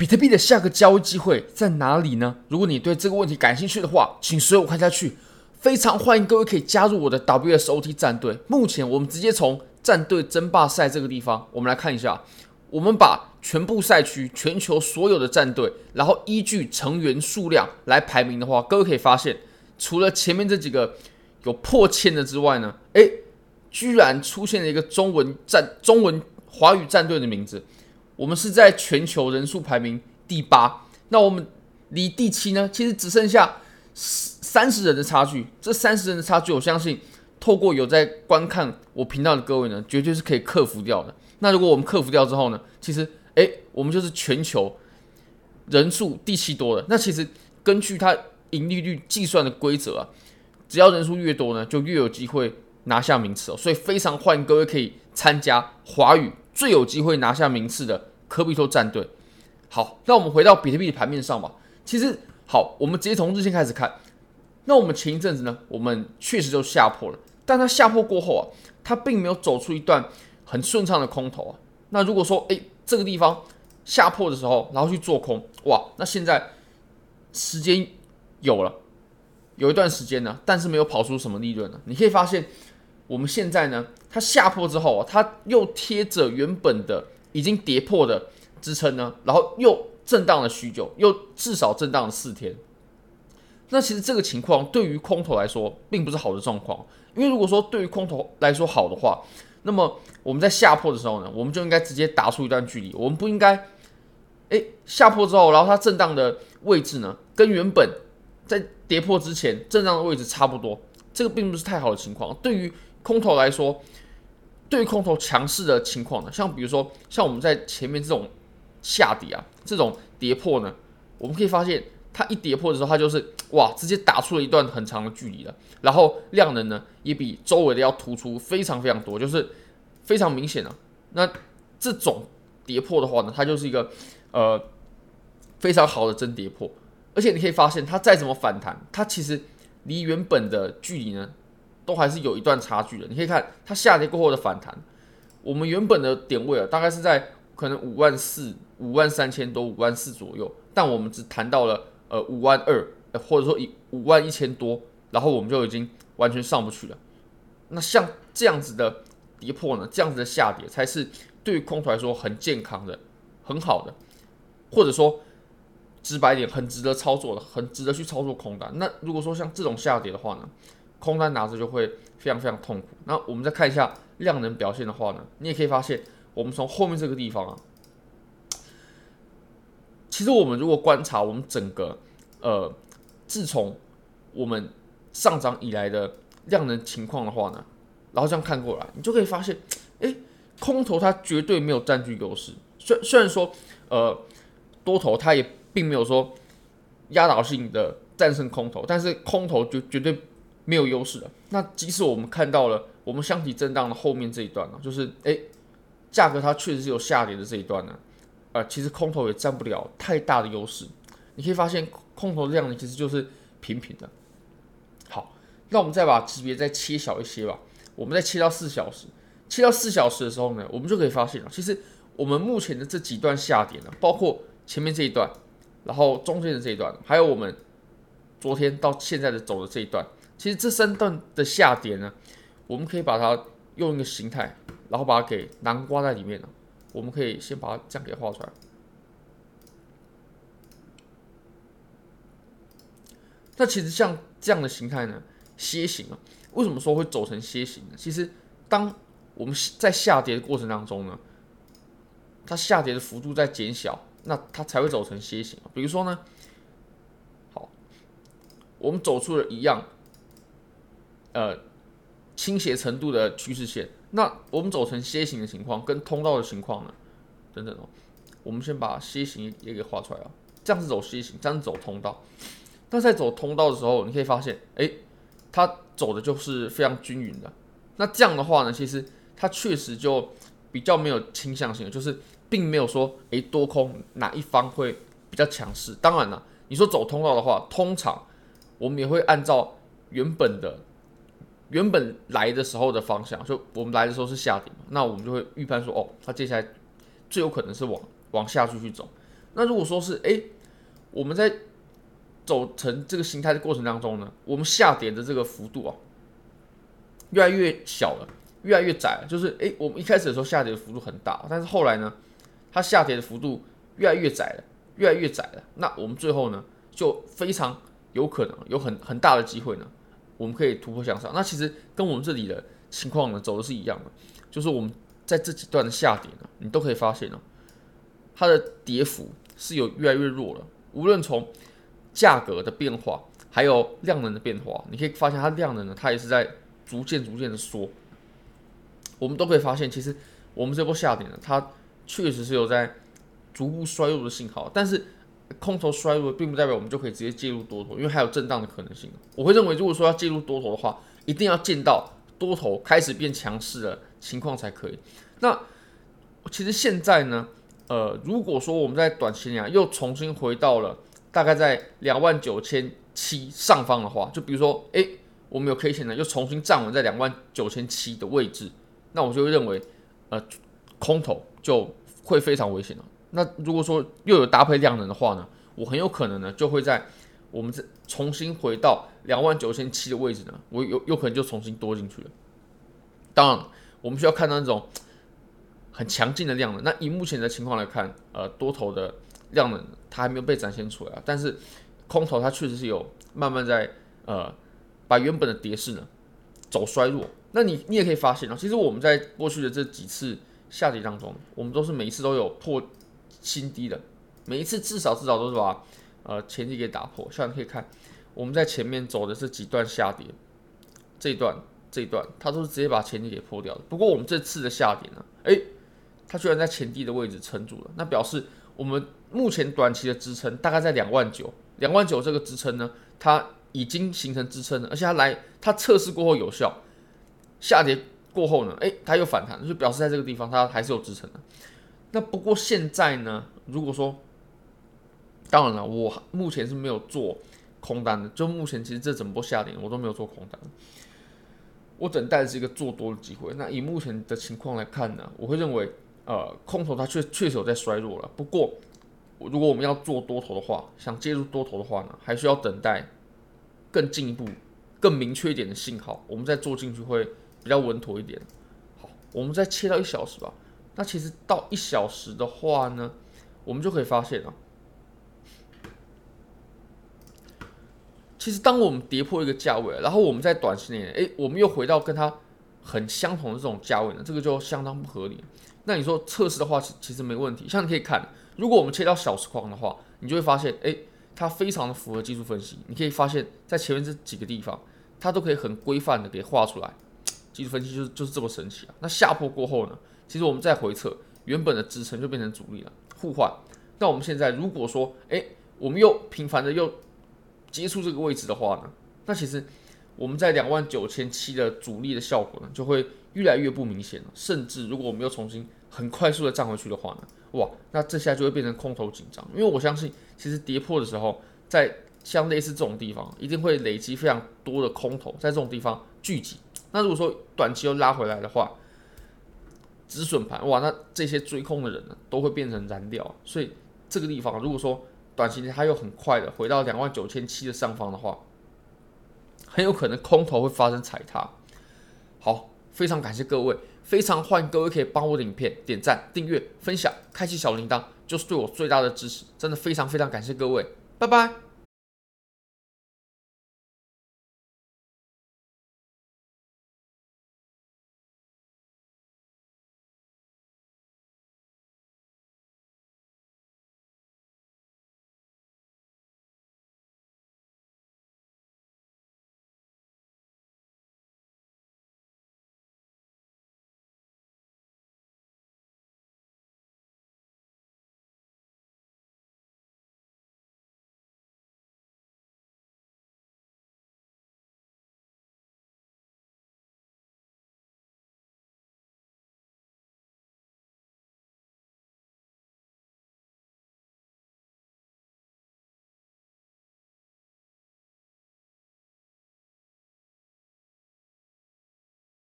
比特币的下个交易机会在哪里呢？如果你对这个问题感兴趣的话，请随我看下去。非常欢迎各位可以加入我的 WSOT 战队。目前我们直接从战队争霸赛这个地方，我们来看一下。我们把全部赛区、全球所有的战队，然后依据成员数量来排名的话，各位可以发现，除了前面这几个有破千的之外呢，诶，居然出现了一个中文战、中文华语战队的名字。我们是在全球人数排名第八，那我们离第七呢，其实只剩下三十人的差距。这三十人的差距，我相信透过有在观看我频道的各位呢，绝对是可以克服掉的。那如果我们克服掉之后呢，其实诶，我们就是全球人数第七多的。那其实根据它盈利率计算的规则啊，只要人数越多呢，就越有机会拿下名次哦。所以非常欢迎各位可以参加华语最有机会拿下名次的科比托战队。好，那我们回到比特币的盘面上吧。其实好，我们直接从日线开始看。那我们前一阵子呢，我们确实就下破了，但它下破过后啊，它并没有走出一段。很顺畅的空头啊，那如果说诶，这个地方下破的时候，然后去做空，哇，那现在时间有了，有一段时间呢，但是没有跑出什么利润呢。你可以发现，我们现在呢，它下破之后啊，它又贴着原本的已经跌破的支撑呢，然后又震荡了许久，又至少震荡了四天。那其实这个情况对于空头来说，并不是好的状况，因为如果说对于空头来说好的话，那么我们在下破的时候呢，我们就应该直接打出一段距离。我们不应该，诶，下破之后，然后它震荡的位置呢，跟原本在跌破之前震荡的位置差不多。这个并不是太好的情况。对于空头来说，对于空头强势的情况呢，像比如说像我们在前面这种下跌啊，这种跌破呢，我们可以发现它一跌破的时候，它就是哇，直接打出了一段很长的距离了。然后量能呢，也比周围的要突出非常非常多，就是非常明显的啊。那这种跌破的话呢，它就是一个呃非常好的真跌破，而且你可以发现，它再怎么反弹，它其实离原本的距离呢，都还是有一段差距的。你可以看它下跌过后的反弹，我们原本的点位啊，大概是在可能五万四、五万三千多、五万四左右，但我们只谈到了呃五万二，或者说以五万一千多。然后我们就已经完全上不去了。那像这样子的跌破呢，这样子的下跌才是对于空头来说很健康的、很好的，或者说直白点，很值得操作的，很值得去操作空单。那如果说像这种下跌的话呢，空单拿着就会非常非常痛苦。那我们再看一下量能表现的话呢，你也可以发现，我们从后面这个地方啊，其实我们如果观察我们整个呃，自从我们上涨以来的量能情况的话呢，然后这样看过来，你就可以发现，哎，空头它绝对没有占据优势。虽虽然说，呃，多头它也并没有说压倒性的战胜空头，但是空头绝绝对没有优势的。那即使我们看到了我们箱体震荡的后面这一段呢，就是诶，价格它确实是有下跌的这一段呢，呃，其实空头也占不了太大的优势。你可以发现，空头量呢其实就是平平的。好那我们再把级别再切小一些吧，我们再切到四小时，切到四小时的时候呢，我们就可以发现了，其实我们目前的这几段下跌呢，包括前面这一段，然后中间的这一段，还有我们昨天到现在的走的这一段，其实这三段的下跌呢，我们可以把它用一个形态，然后把它给囊括在里面了。我们可以先把它这样给画出来。那其实像这样的形态呢，楔形啊，为什么说会走成楔形呢？其实，当我们在下跌的过程当中呢，它下跌的幅度在减小，那它才会走成楔形。比如说呢，好，我们走出了一样，呃，倾斜程度的趋势线，那我们走成楔形的情况跟通道的情况呢，等等哦，我们先把楔形也给画出来啊，这样是走楔形，这样是走通道。那在走通道的时候，你可以发现，哎。它走的就是非常均匀的，那这样的话呢，其实它确实就比较没有倾向性，就是并没有说哎多空哪一方会比较强势。当然了，你说走通道的话，通常我们也会按照原本的原本来的时候的方向，就我们来的时候是下跌嘛，那我们就会预判说，哦，它接下来最有可能是往往下继续走。那如果说是哎，我们在走成这个形态的过程当中呢，我们下跌的这个幅度啊，越来越小了，越来越窄了。就是哎，我们一开始的时候下跌的幅度很大，但是后来呢，它下跌的幅度越来越窄了，越来越窄了。那我们最后呢，就非常有可能有很很大的机会呢，我们可以突破向上。那其实跟我们这里的情况呢，走的是一样的，就是我们在这几段的下跌呢，你都可以发现呢，它的跌幅是有越来越弱了。无论从价格的变化，还有量能的变化，你可以发现它量能呢，它也是在逐渐逐渐的缩。我们都可以发现，其实我们这波下跌呢，它确实是有在逐步衰弱的信号。但是空头衰弱，并不代表我们就可以直接介入多头，因为还有震荡的可能性。我会认为，如果说要介入多头的话，一定要见到多头开始变强势的情况才可以。那其实现在呢，呃，如果说我们在短期内啊，又重新回到了。大概在两万九千七上方的话，就比如说，哎，我们有 K 线呢，又重新站稳在两万九千七的位置，那我就会认为，呃，空头就会非常危险了。那如果说又有搭配量能的话呢，我很有可能呢就会在我们这重新回到两万九千七的位置呢，我有有可能就重新多进去了。当然，我们需要看到那种很强劲的量能。那以目前的情况来看，呃，多头的。量能它还没有被展现出来啊，但是空头它确实是有慢慢在呃把原本的跌势呢走衰弱。那你你也可以发现啊，其实我们在过去的这几次下跌当中，我们都是每一次都有破新低的，每一次至少至少都是把呃前低给打破。像你可以看我们在前面走的这几段下跌，这一段这一段它都是直接把前低给破掉的。不过我们这次的下跌呢，诶，它居然在前低的位置撑住了，那表示我们。目前短期的支撑大概在两万九，两万九这个支撑呢，它已经形成支撑了，而且它来它测试过后有效，下跌过后呢，诶，它又反弹，就表示在这个地方它还是有支撑的。那不过现在呢，如果说，当然了，我目前是没有做空单的，就目前其实这整波下跌我都没有做空单，我等待的是一个做多的机会。那以目前的情况来看呢，我会认为，呃，空头它确确实有在衰弱了，不过。如果我们要做多头的话，想介入多头的话呢，还需要等待更进一步、更明确一点的信号，我们再做进去会比较稳妥一点。好，我们再切到一小时吧。那其实到一小时的话呢，我们就可以发现啊，其实当我们跌破一个价位，然后我们在短时间内，诶，我们又回到跟它很相同的这种价位呢，这个就相当不合理。那你说测试的话，其其实没问题，像你可以看。如果我们切到小时框的话，你就会发现，诶，它非常的符合技术分析。你可以发现，在前面这几个地方，它都可以很规范的给画出来。技术分析就是就是这么神奇啊！那下破过后呢，其实我们再回测，原本的支撑就变成阻力了，互换。那我们现在如果说，诶，我们又频繁的又接触这个位置的话呢，那其实我们在两万九千七的阻力的效果呢，就会越来越不明显了。甚至如果我们又重新很快速的站回去的话呢，哇，那这下就会变成空头紧张，因为我相信，其实跌破的时候，在像类似这种地方，一定会累积非常多的空头在这种地方聚集。那如果说短期又拉回来的话，止损盘，哇，那这些追空的人呢，都会变成燃料。所以这个地方，如果说短期内它又很快的回到两万九千七的上方的话，很有可能空头会发生踩踏。好，非常感谢各位。非常欢迎各位可以帮我的影片点赞、订阅、分享、开启小铃铛，就是对我最大的支持。真的非常非常感谢各位，拜拜。